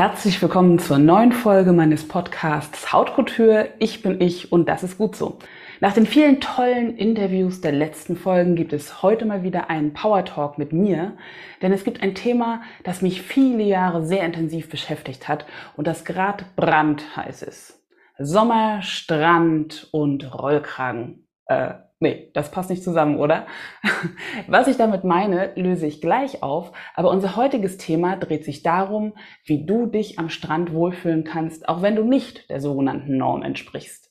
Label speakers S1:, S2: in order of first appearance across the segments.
S1: Herzlich willkommen zur neuen Folge meines Podcasts Hautkultur. Ich bin ich und das ist gut so. Nach den vielen tollen Interviews der letzten Folgen gibt es heute mal wieder einen Power Talk mit mir, denn es gibt ein Thema, das mich viele Jahre sehr intensiv beschäftigt hat und das gerade brandheiß ist. Sommer, Strand und Rollkragen. Äh, Nee, das passt nicht zusammen, oder? Was ich damit meine, löse ich gleich auf, aber unser heutiges Thema dreht sich darum, wie du dich am Strand wohlfühlen kannst, auch wenn du nicht der sogenannten Norm entsprichst.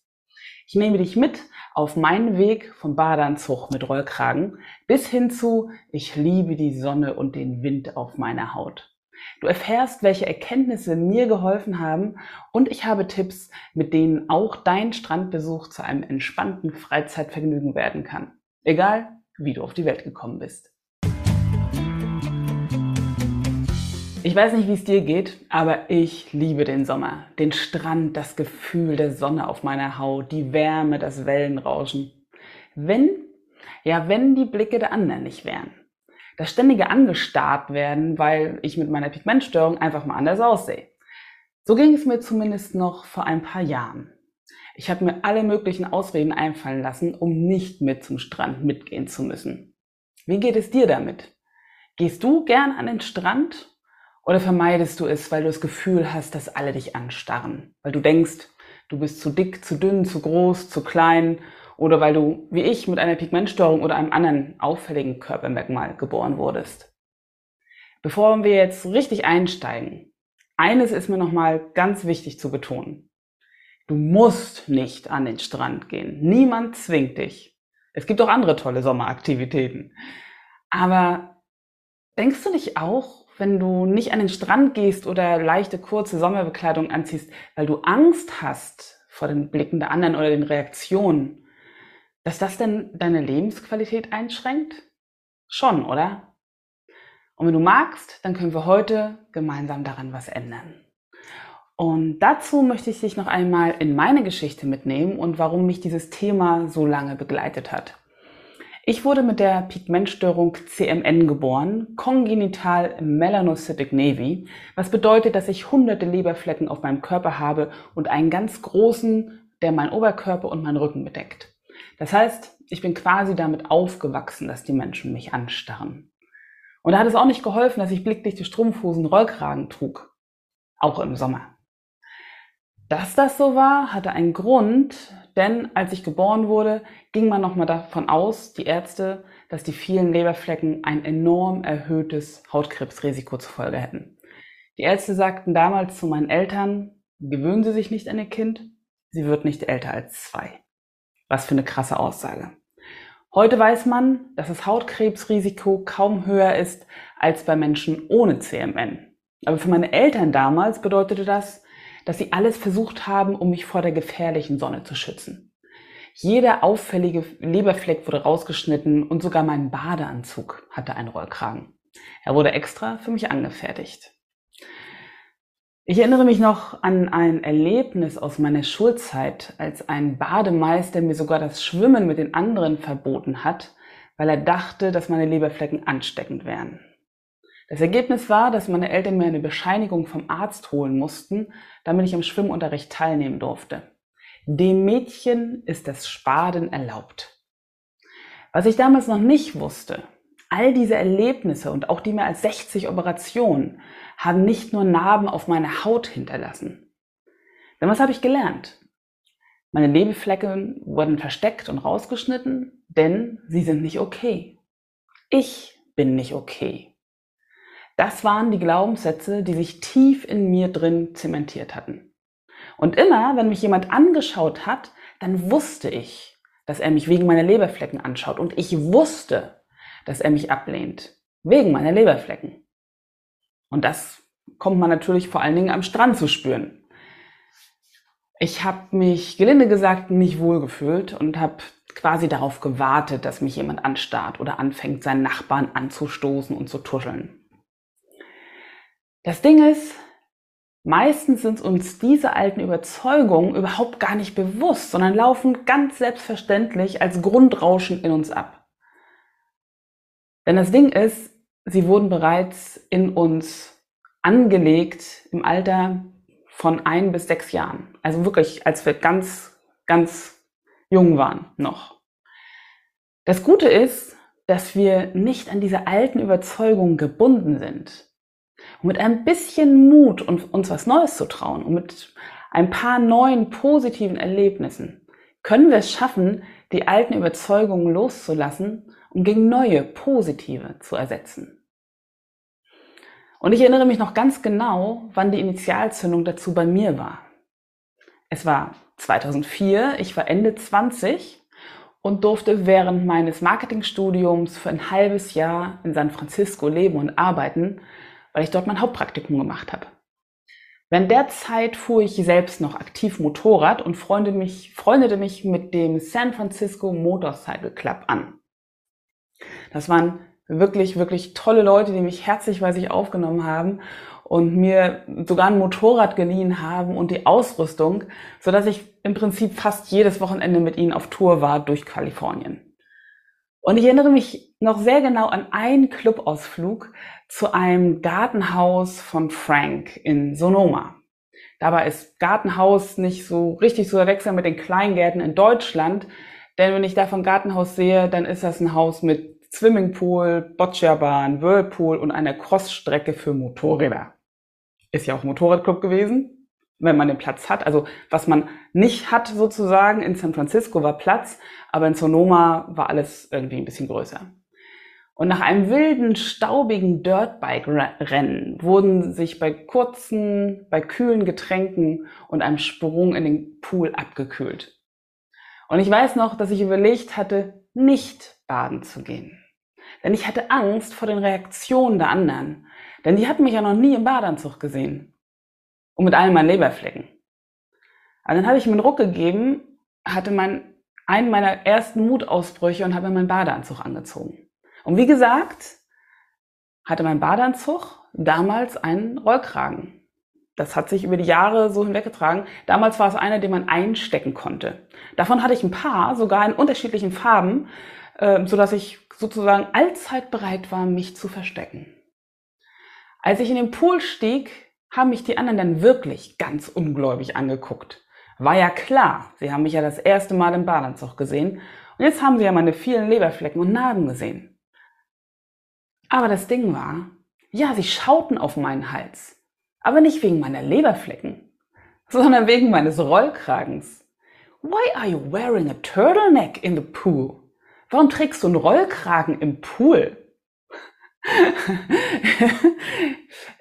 S1: Ich nehme dich mit auf meinen Weg vom Badeanzug mit Rollkragen bis hin zu Ich liebe die Sonne und den Wind auf meiner Haut. Du erfährst, welche Erkenntnisse mir geholfen haben und ich habe Tipps, mit denen auch dein Strandbesuch zu einem entspannten Freizeitvergnügen werden kann. Egal, wie du auf die Welt gekommen bist. Ich weiß nicht, wie es dir geht, aber ich liebe den Sommer. Den Strand, das Gefühl der Sonne auf meiner Haut, die Wärme, das Wellenrauschen. Wenn, ja, wenn die Blicke der anderen nicht wären das ständige angestarrt werden, weil ich mit meiner Pigmentstörung einfach mal anders aussehe. So ging es mir zumindest noch vor ein paar Jahren. Ich habe mir alle möglichen Ausreden einfallen lassen, um nicht mit zum Strand mitgehen zu müssen. Wie geht es dir damit? Gehst du gern an den Strand oder vermeidest du es, weil du das Gefühl hast, dass alle dich anstarren? Weil du denkst, du bist zu dick, zu dünn, zu groß, zu klein oder weil du, wie ich, mit einer Pigmentstörung oder einem anderen auffälligen Körpermerkmal geboren wurdest. Bevor wir jetzt richtig einsteigen, eines ist mir nochmal ganz wichtig zu betonen. Du musst nicht an den Strand gehen. Niemand zwingt dich. Es gibt auch andere tolle Sommeraktivitäten. Aber denkst du nicht auch, wenn du nicht an den Strand gehst oder leichte kurze Sommerbekleidung anziehst, weil du Angst hast vor den Blicken der anderen oder den Reaktionen, dass das denn deine Lebensqualität einschränkt? Schon, oder? Und wenn du magst, dann können wir heute gemeinsam daran was ändern. Und dazu möchte ich dich noch einmal in meine Geschichte mitnehmen und warum mich dieses Thema so lange begleitet hat. Ich wurde mit der Pigmentstörung CMN geboren, kongenital melanocytic navy, was bedeutet, dass ich hunderte Leberflecken auf meinem Körper habe und einen ganz großen, der meinen Oberkörper und meinen Rücken bedeckt. Das heißt, ich bin quasi damit aufgewachsen, dass die Menschen mich anstarren. Und da hat es auch nicht geholfen, dass ich blickdichte Strumpfhosen Rollkragen trug. Auch im Sommer. Dass das so war, hatte einen Grund, denn als ich geboren wurde, ging man nochmal davon aus, die Ärzte, dass die vielen Leberflecken ein enorm erhöhtes Hautkrebsrisiko zur Folge hätten. Die Ärzte sagten damals zu meinen Eltern, gewöhnen Sie sich nicht an Ihr Kind, sie wird nicht älter als zwei. Was für eine krasse Aussage. Heute weiß man, dass das Hautkrebsrisiko kaum höher ist als bei Menschen ohne CMN. Aber für meine Eltern damals bedeutete das, dass sie alles versucht haben, um mich vor der gefährlichen Sonne zu schützen. Jeder auffällige Leberfleck wurde rausgeschnitten und sogar mein Badeanzug hatte einen Rollkragen. Er wurde extra für mich angefertigt. Ich erinnere mich noch an ein Erlebnis aus meiner Schulzeit, als ein Bademeister mir sogar das Schwimmen mit den anderen verboten hat, weil er dachte, dass meine Leberflecken ansteckend wären. Das Ergebnis war, dass meine Eltern mir eine Bescheinigung vom Arzt holen mussten, damit ich am Schwimmunterricht teilnehmen durfte. Dem Mädchen ist das Spaden erlaubt. Was ich damals noch nicht wusste, all diese Erlebnisse und auch die mehr als 60 Operationen haben nicht nur Narben auf meiner Haut hinterlassen. Denn was habe ich gelernt? Meine Leberflecken wurden versteckt und rausgeschnitten denn sie sind nicht okay. Ich bin nicht okay. Das waren die Glaubenssätze, die sich tief in mir drin zementiert hatten. Und immer, wenn mich jemand angeschaut hat, dann wusste ich, dass er mich wegen meiner Leberflecken anschaut. Und ich wusste, dass er mich ablehnt. Wegen meiner Leberflecken. Und das kommt man natürlich vor allen Dingen am Strand zu spüren. Ich habe mich, gelinde gesagt, nicht wohlgefühlt und habe quasi darauf gewartet, dass mich jemand anstarrt oder anfängt, seinen Nachbarn anzustoßen und zu tuscheln. Das Ding ist, meistens sind uns diese alten Überzeugungen überhaupt gar nicht bewusst, sondern laufen ganz selbstverständlich als Grundrauschen in uns ab. Denn das Ding ist, sie wurden bereits in uns angelegt im Alter von ein bis sechs Jahren. Also wirklich, als wir ganz, ganz jung waren noch. Das Gute ist, dass wir nicht an diese alten Überzeugungen gebunden sind. Und mit ein bisschen Mut und uns was Neues zu trauen und mit ein paar neuen positiven Erlebnissen können wir es schaffen, die alten Überzeugungen loszulassen und gegen neue positive zu ersetzen. Und ich erinnere mich noch ganz genau, wann die Initialzündung dazu bei mir war. Es war 2004, ich war Ende 20 und durfte während meines Marketingstudiums für ein halbes Jahr in San Francisco leben und arbeiten weil ich dort mein Hauptpraktikum gemacht habe. Während der Zeit fuhr ich selbst noch aktiv Motorrad und freundete mich, freundete mich mit dem San Francisco Motorcycle Club an. Das waren wirklich, wirklich tolle Leute, die mich herzlich bei sich aufgenommen haben und mir sogar ein Motorrad geliehen haben und die Ausrüstung, so dass ich im Prinzip fast jedes Wochenende mit ihnen auf Tour war durch Kalifornien. Und ich erinnere mich noch sehr genau an einen Clubausflug zu einem Gartenhaus von Frank in Sonoma. Dabei ist Gartenhaus nicht so richtig zu verwechseln mit den Kleingärten in Deutschland. Denn wenn ich da von Gartenhaus sehe, dann ist das ein Haus mit Swimmingpool, Bocciabahn, Whirlpool und einer Crossstrecke für Motorräder. Ist ja auch Motorradclub gewesen wenn man den Platz hat. Also was man nicht hat sozusagen in San Francisco war Platz, aber in Sonoma war alles irgendwie ein bisschen größer. Und nach einem wilden, staubigen Dirtbike-Rennen wurden sich bei kurzen, bei kühlen Getränken und einem Sprung in den Pool abgekühlt. Und ich weiß noch, dass ich überlegt hatte, nicht baden zu gehen. Denn ich hatte Angst vor den Reaktionen der anderen. Denn die hatten mich ja noch nie im Badeanzug gesehen und mit allen meinen Leberflecken. Also dann habe ich mir einen Ruck gegeben, hatte mein, einen meiner ersten Mutausbrüche und habe mir meinen Badeanzug angezogen. Und wie gesagt, hatte mein Badeanzug damals einen Rollkragen. Das hat sich über die Jahre so hinweggetragen. Damals war es einer, den man einstecken konnte. Davon hatte ich ein paar, sogar in unterschiedlichen Farben, äh, so dass ich sozusagen allzeit bereit war, mich zu verstecken. Als ich in den Pool stieg, haben mich die anderen dann wirklich ganz ungläubig angeguckt. War ja klar, sie haben mich ja das erste Mal im Badeanzug gesehen und jetzt haben sie ja meine vielen Leberflecken und Narben gesehen. Aber das Ding war, ja, sie schauten auf meinen Hals, aber nicht wegen meiner Leberflecken, sondern wegen meines Rollkragens. Why are you wearing a turtleneck in the pool? Warum trägst du einen Rollkragen im Pool?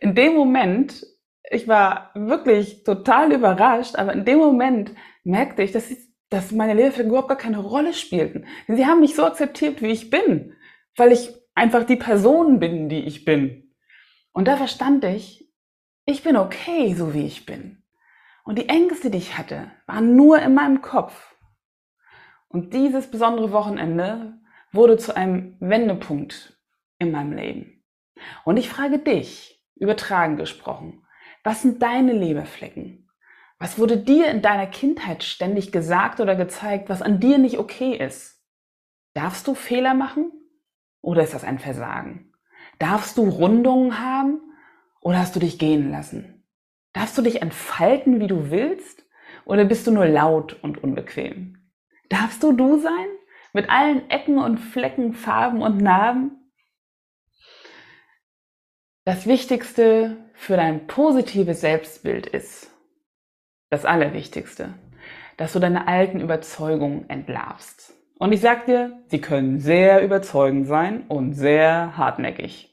S1: in dem Moment ich war wirklich total überrascht, aber in dem Moment merkte ich, dass, ich, dass meine Lehrerflecken überhaupt gar keine Rolle spielten. Sie haben mich so akzeptiert, wie ich bin, weil ich einfach die Person bin, die ich bin. Und da verstand ich, ich bin okay, so wie ich bin. Und die Ängste, die ich hatte, waren nur in meinem Kopf. Und dieses besondere Wochenende wurde zu einem Wendepunkt in meinem Leben. Und ich frage dich, übertragen gesprochen, was sind deine Leberflecken? Was wurde dir in deiner Kindheit ständig gesagt oder gezeigt, was an dir nicht okay ist? Darfst du Fehler machen? Oder ist das ein Versagen? Darfst du Rundungen haben? Oder hast du dich gehen lassen? Darfst du dich entfalten, wie du willst? Oder bist du nur laut und unbequem? Darfst du du sein? Mit allen Ecken und Flecken, Farben und Narben? Das Wichtigste für dein positives Selbstbild ist, das Allerwichtigste, dass du deine alten Überzeugungen entlarvst. Und ich sag dir, sie können sehr überzeugend sein und sehr hartnäckig.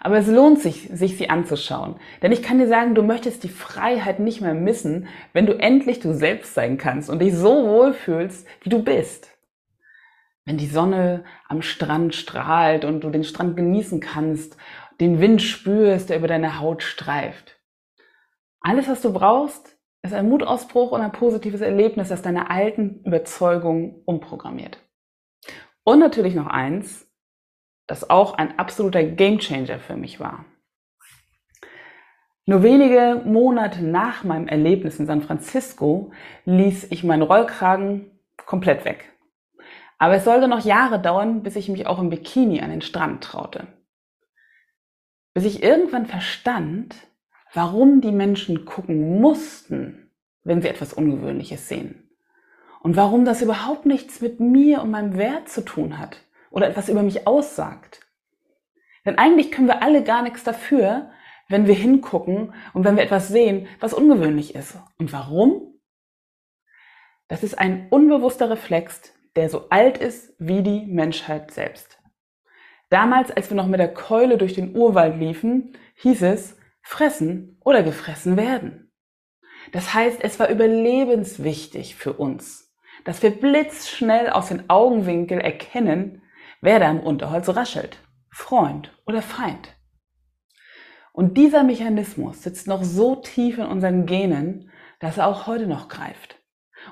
S1: Aber es lohnt sich, sich sie anzuschauen. Denn ich kann dir sagen, du möchtest die Freiheit nicht mehr missen, wenn du endlich du selbst sein kannst und dich so wohl fühlst, wie du bist. Wenn die Sonne am Strand strahlt und du den Strand genießen kannst, den Wind spürst, der über deine Haut streift. Alles, was du brauchst, ist ein Mutausbruch und ein positives Erlebnis, das deine alten Überzeugungen umprogrammiert. Und natürlich noch eins, das auch ein absoluter Gamechanger für mich war. Nur wenige Monate nach meinem Erlebnis in San Francisco ließ ich meinen Rollkragen komplett weg. Aber es sollte noch Jahre dauern, bis ich mich auch im Bikini an den Strand traute. Bis ich irgendwann verstand, warum die Menschen gucken mussten, wenn sie etwas Ungewöhnliches sehen. Und warum das überhaupt nichts mit mir und meinem Wert zu tun hat oder etwas über mich aussagt. Denn eigentlich können wir alle gar nichts dafür, wenn wir hingucken und wenn wir etwas sehen, was ungewöhnlich ist. Und warum? Das ist ein unbewusster Reflex, der so alt ist wie die Menschheit selbst. Damals, als wir noch mit der Keule durch den Urwald liefen, hieß es fressen oder gefressen werden. Das heißt, es war überlebenswichtig für uns, dass wir blitzschnell aus den Augenwinkel erkennen, wer da im Unterholz raschelt, Freund oder Feind. Und dieser Mechanismus sitzt noch so tief in unseren Genen, dass er auch heute noch greift.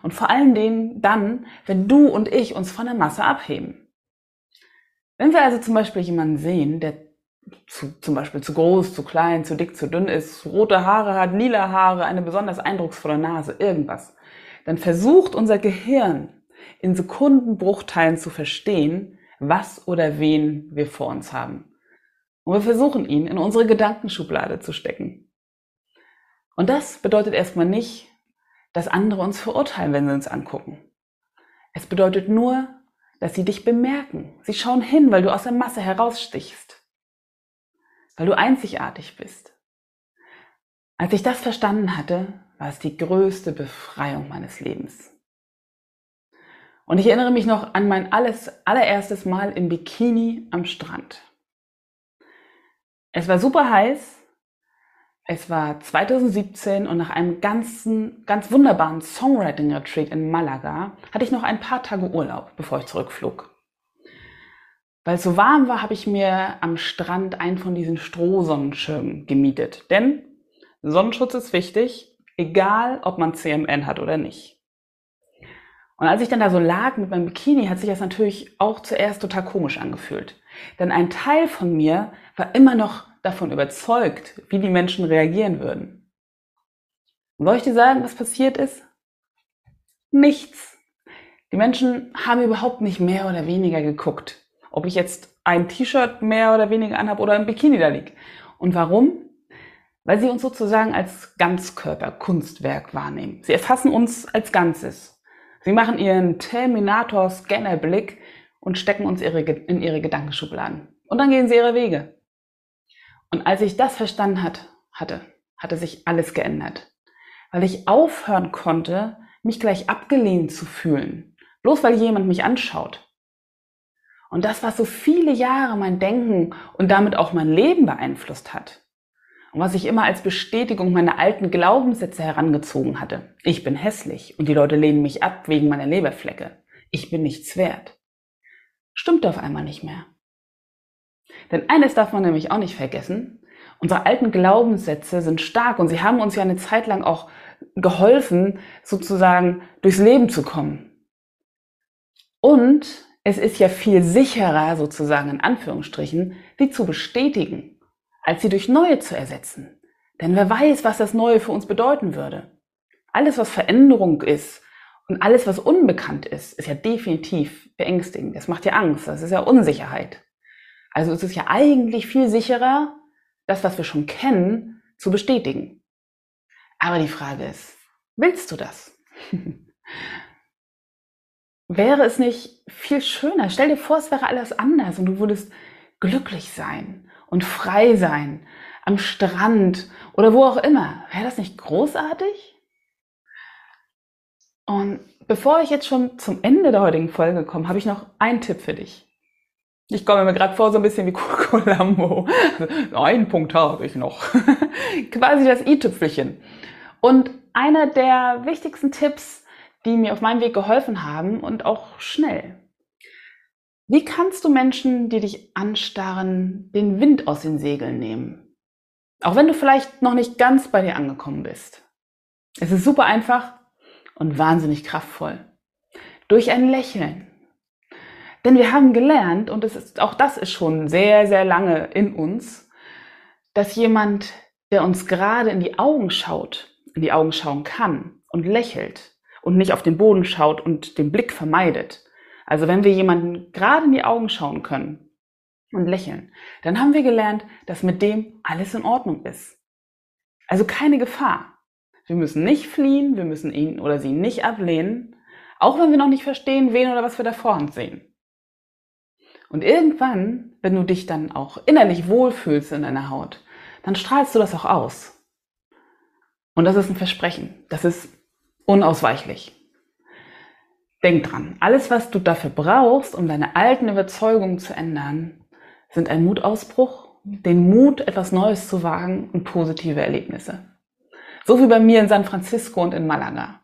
S1: Und vor allen Dingen dann, wenn du und ich uns von der Masse abheben. Wenn wir also zum Beispiel jemanden sehen, der zu, zum Beispiel zu groß, zu klein, zu dick, zu dünn ist, rote Haare hat, lila Haare, eine besonders eindrucksvolle Nase, irgendwas, dann versucht unser Gehirn in Sekundenbruchteilen zu verstehen, was oder wen wir vor uns haben. Und wir versuchen ihn in unsere Gedankenschublade zu stecken. Und das bedeutet erstmal nicht, dass andere uns verurteilen, wenn sie uns angucken. Es bedeutet nur, dass sie dich bemerken. Sie schauen hin, weil du aus der Masse herausstichst. Weil du einzigartig bist. Als ich das verstanden hatte, war es die größte Befreiung meines Lebens. Und ich erinnere mich noch an mein alles, allererstes Mal im Bikini am Strand. Es war super heiß es war 2017 und nach einem ganzen, ganz wunderbaren Songwriting-Retreat in Malaga hatte ich noch ein paar Tage Urlaub, bevor ich zurückflog. Weil es so warm war, habe ich mir am Strand einen von diesen Strohsonnenschirmen gemietet. Denn Sonnenschutz ist wichtig, egal ob man CMN hat oder nicht. Und als ich dann da so lag mit meinem Bikini, hat sich das natürlich auch zuerst total komisch angefühlt. Denn ein Teil von mir war immer noch davon überzeugt, wie die Menschen reagieren würden. Und soll ich dir sagen, was passiert ist? Nichts. Die Menschen haben überhaupt nicht mehr oder weniger geguckt, ob ich jetzt ein T-Shirt mehr oder weniger anhabe oder ein Bikini da liegt. Und warum? Weil sie uns sozusagen als Ganzkörper-Kunstwerk wahrnehmen. Sie erfassen uns als Ganzes. Sie machen ihren Terminator-Scanner-Blick und stecken uns ihre, in ihre Gedankenschubladen. Und dann gehen sie ihre Wege. Und als ich das verstanden hat, hatte, hatte sich alles geändert. Weil ich aufhören konnte, mich gleich abgelehnt zu fühlen. Bloß weil jemand mich anschaut. Und das, was so viele Jahre mein Denken und damit auch mein Leben beeinflusst hat. Und was ich immer als Bestätigung meiner alten Glaubenssätze herangezogen hatte. Ich bin hässlich und die Leute lehnen mich ab wegen meiner Leberflecke. Ich bin nichts wert. Stimmte auf einmal nicht mehr. Denn eines darf man nämlich auch nicht vergessen. Unsere alten Glaubenssätze sind stark und sie haben uns ja eine Zeit lang auch geholfen, sozusagen durchs Leben zu kommen. Und es ist ja viel sicherer, sozusagen in Anführungsstrichen, die zu bestätigen, als sie durch neue zu ersetzen. Denn wer weiß, was das Neue für uns bedeuten würde. Alles, was Veränderung ist und alles, was unbekannt ist, ist ja definitiv beängstigend. Das macht ja Angst, das ist ja Unsicherheit. Also es ist ja eigentlich viel sicherer, das, was wir schon kennen, zu bestätigen. Aber die Frage ist, willst du das? wäre es nicht viel schöner? Stell dir vor, es wäre alles anders und du würdest glücklich sein und frei sein am Strand oder wo auch immer. Wäre das nicht großartig? Und bevor ich jetzt schon zum Ende der heutigen Folge komme, habe ich noch einen Tipp für dich. Ich komme mir gerade vor so ein bisschen wie Columbo. Einen Punkt habe ich noch. Quasi das i-Tüpfelchen. Und einer der wichtigsten Tipps, die mir auf meinem Weg geholfen haben und auch schnell. Wie kannst du Menschen, die dich anstarren, den Wind aus den Segeln nehmen? Auch wenn du vielleicht noch nicht ganz bei dir angekommen bist. Es ist super einfach und wahnsinnig kraftvoll. Durch ein Lächeln. Denn wir haben gelernt, und ist, auch das ist schon sehr, sehr lange in uns, dass jemand, der uns gerade in die Augen schaut, in die Augen schauen kann und lächelt und nicht auf den Boden schaut und den Blick vermeidet. Also wenn wir jemanden gerade in die Augen schauen können und lächeln, dann haben wir gelernt, dass mit dem alles in Ordnung ist. Also keine Gefahr. Wir müssen nicht fliehen, wir müssen ihn oder sie nicht ablehnen, auch wenn wir noch nicht verstehen, wen oder was wir da vor uns sehen. Und irgendwann, wenn du dich dann auch innerlich wohlfühlst in deiner Haut, dann strahlst du das auch aus. Und das ist ein Versprechen. Das ist unausweichlich. Denk dran, alles, was du dafür brauchst, um deine alten Überzeugungen zu ändern, sind ein Mutausbruch, den Mut, etwas Neues zu wagen und positive Erlebnisse. So wie bei mir in San Francisco und in Malaga.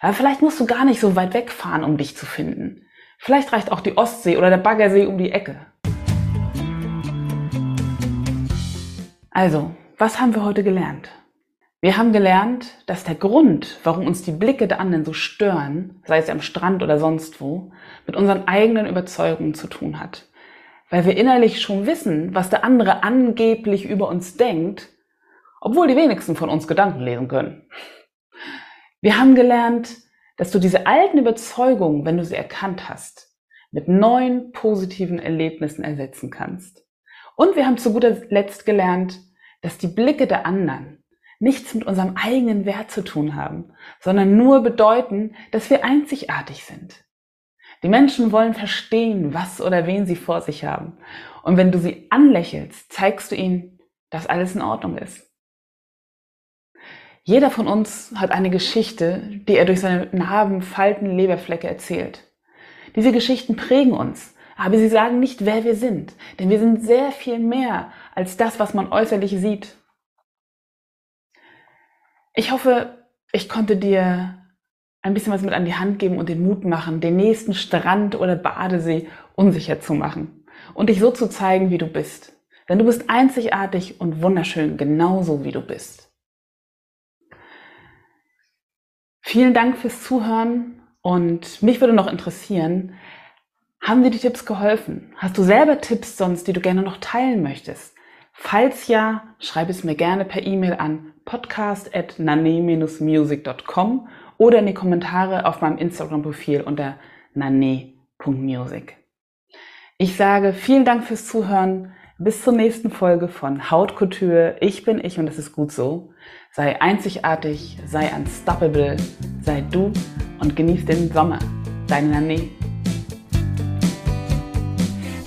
S1: Aber vielleicht musst du gar nicht so weit wegfahren, um dich zu finden. Vielleicht reicht auch die Ostsee oder der Baggersee um die Ecke. Also, was haben wir heute gelernt? Wir haben gelernt, dass der Grund, warum uns die Blicke der anderen so stören, sei es am Strand oder sonst wo, mit unseren eigenen Überzeugungen zu tun hat. Weil wir innerlich schon wissen, was der andere angeblich über uns denkt, obwohl die wenigsten von uns Gedanken lesen können. Wir haben gelernt, dass du diese alten Überzeugungen, wenn du sie erkannt hast, mit neuen positiven Erlebnissen ersetzen kannst. Und wir haben zu guter Letzt gelernt, dass die Blicke der anderen nichts mit unserem eigenen Wert zu tun haben, sondern nur bedeuten, dass wir einzigartig sind. Die Menschen wollen verstehen, was oder wen sie vor sich haben. Und wenn du sie anlächelst, zeigst du ihnen, dass alles in Ordnung ist. Jeder von uns hat eine Geschichte, die er durch seine Narben, Falten, Leberflecke erzählt. Diese Geschichten prägen uns, aber sie sagen nicht, wer wir sind, denn wir sind sehr viel mehr als das, was man äußerlich sieht ich hoffe, ich konnte dir ein bisschen was mit an die Hand geben und den Mut machen, den nächsten Strand oder Badesee unsicher zu machen und dich so zu zeigen, wie du bist. Denn du bist einzigartig und wunderschön, genauso wie du bist. Vielen Dank fürs Zuhören und mich würde noch interessieren, haben dir die Tipps geholfen? Hast du selber Tipps sonst, die du gerne noch teilen möchtest? Falls ja, schreib es mir gerne per E-Mail an podcast.nane-music.com oder in die Kommentare auf meinem Instagram-Profil unter nane.music. Ich sage vielen Dank fürs Zuhören. Bis zur nächsten Folge von Hautkultur. Ich bin ich und es ist gut so. Sei einzigartig, sei unstoppable, sei du und genieß den Sommer. Deine Nane.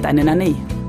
S1: deine Nanny.